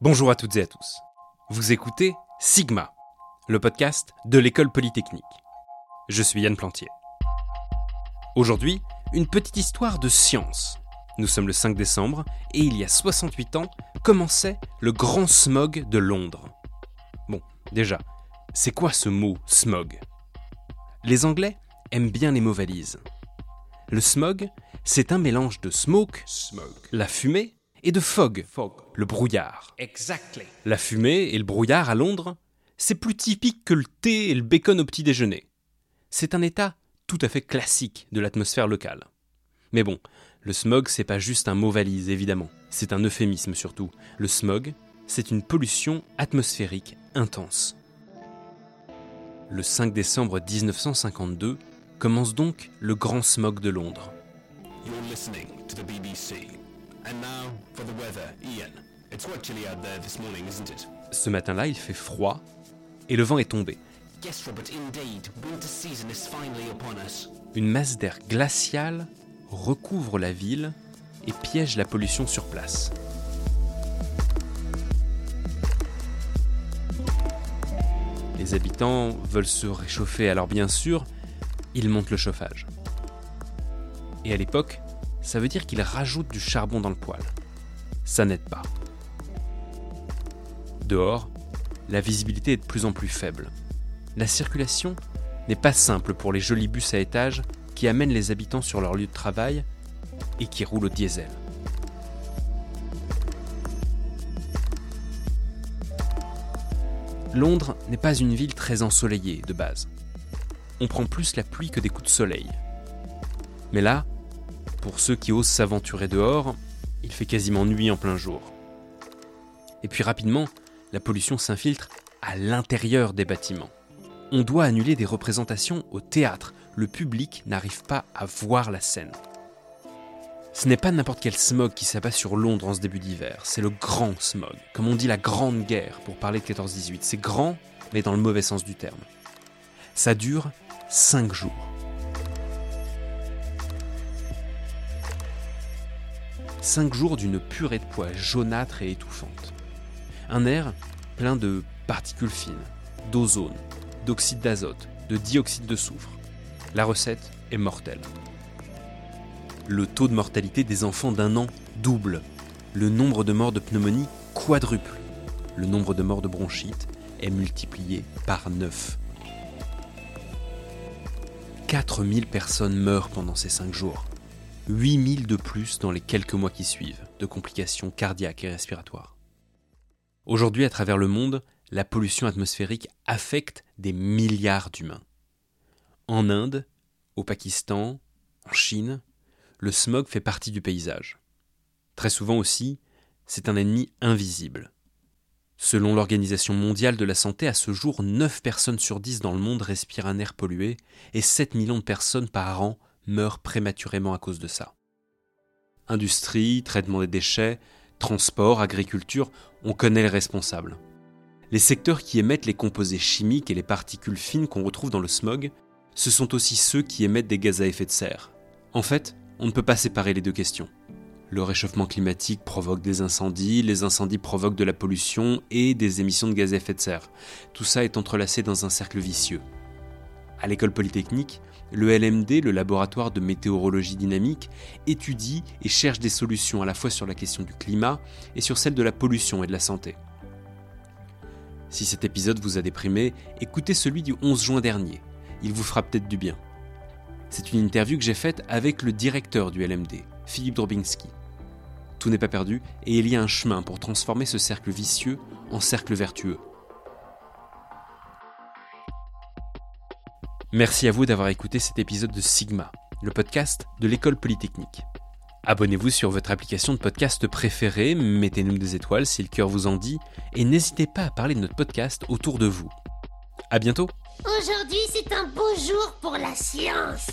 Bonjour à toutes et à tous. Vous écoutez Sigma, le podcast de l'école polytechnique. Je suis Yann Plantier. Aujourd'hui, une petite histoire de science. Nous sommes le 5 décembre et il y a 68 ans commençait le grand smog de Londres. Bon, déjà, c'est quoi ce mot smog? Les Anglais aiment bien les mots valises. Le smog, c'est un mélange de smoke, la fumée, et de fog, le brouillard. La fumée et le brouillard à Londres, c'est plus typique que le thé et le bacon au petit déjeuner. C'est un état tout à fait classique de l'atmosphère locale. Mais bon, le smog, c'est pas juste un mot valise, évidemment. C'est un euphémisme surtout. Le smog, c'est une pollution atmosphérique intense. Le 5 décembre 1952 commence donc le grand smog de Londres. Ce matin-là, il fait froid et le vent est tombé. Une masse d'air glacial recouvre la ville et piège la pollution sur place. Les habitants veulent se réchauffer, alors bien sûr, ils montent le chauffage. Et à l'époque, ça veut dire qu'ils rajoutent du charbon dans le poêle. Ça n'aide pas. Dehors, la visibilité est de plus en plus faible. La circulation n'est pas simple pour les jolis bus à étages qui amènent les habitants sur leur lieu de travail et qui roulent au diesel. Londres n'est pas une ville très ensoleillée de base. On prend plus la pluie que des coups de soleil. Mais là, pour ceux qui osent s'aventurer dehors, il fait quasiment nuit en plein jour. Et puis rapidement, la pollution s'infiltre à l'intérieur des bâtiments. On doit annuler des représentations au théâtre. Le public n'arrive pas à voir la scène. Ce n'est pas n'importe quel smog qui s'abat sur Londres en ce début d'hiver, c'est le grand smog, comme on dit la grande guerre pour parler de 14-18. C'est grand, mais dans le mauvais sens du terme. Ça dure 5 jours. Cinq jours d'une purée de poids jaunâtre et étouffante. Un air plein de particules fines, d'ozone, d'oxyde d'azote, de dioxyde de soufre. La recette est mortelle. Le taux de mortalité des enfants d'un an double. Le nombre de morts de pneumonie quadruple. Le nombre de morts de bronchite est multiplié par 9. 4000 personnes meurent pendant ces 5 jours. 8000 de plus dans les quelques mois qui suivent, de complications cardiaques et respiratoires. Aujourd'hui, à travers le monde, la pollution atmosphérique affecte des milliards d'humains. En Inde, au Pakistan, en Chine, le smog fait partie du paysage. Très souvent aussi, c'est un ennemi invisible. Selon l'Organisation mondiale de la santé, à ce jour, 9 personnes sur 10 dans le monde respirent un air pollué et 7 millions de personnes par an meurent prématurément à cause de ça. Industrie, traitement des déchets, transport, agriculture, on connaît les responsables. Les secteurs qui émettent les composés chimiques et les particules fines qu'on retrouve dans le smog, ce sont aussi ceux qui émettent des gaz à effet de serre. En fait, on ne peut pas séparer les deux questions. Le réchauffement climatique provoque des incendies, les incendies provoquent de la pollution et des émissions de gaz à effet de serre. Tout ça est entrelacé dans un cercle vicieux. À l'école polytechnique, le LMD, le laboratoire de météorologie dynamique, étudie et cherche des solutions à la fois sur la question du climat et sur celle de la pollution et de la santé. Si cet épisode vous a déprimé, écoutez celui du 11 juin dernier. Il vous fera peut-être du bien. C'est une interview que j'ai faite avec le directeur du LMD, Philippe Drobinski. Tout n'est pas perdu et il y a un chemin pour transformer ce cercle vicieux en cercle vertueux. Merci à vous d'avoir écouté cet épisode de Sigma, le podcast de l'école polytechnique. Abonnez-vous sur votre application de podcast préférée, mettez-nous des étoiles si le cœur vous en dit, et n'hésitez pas à parler de notre podcast autour de vous. À bientôt Aujourd'hui, c'est un beau jour pour la science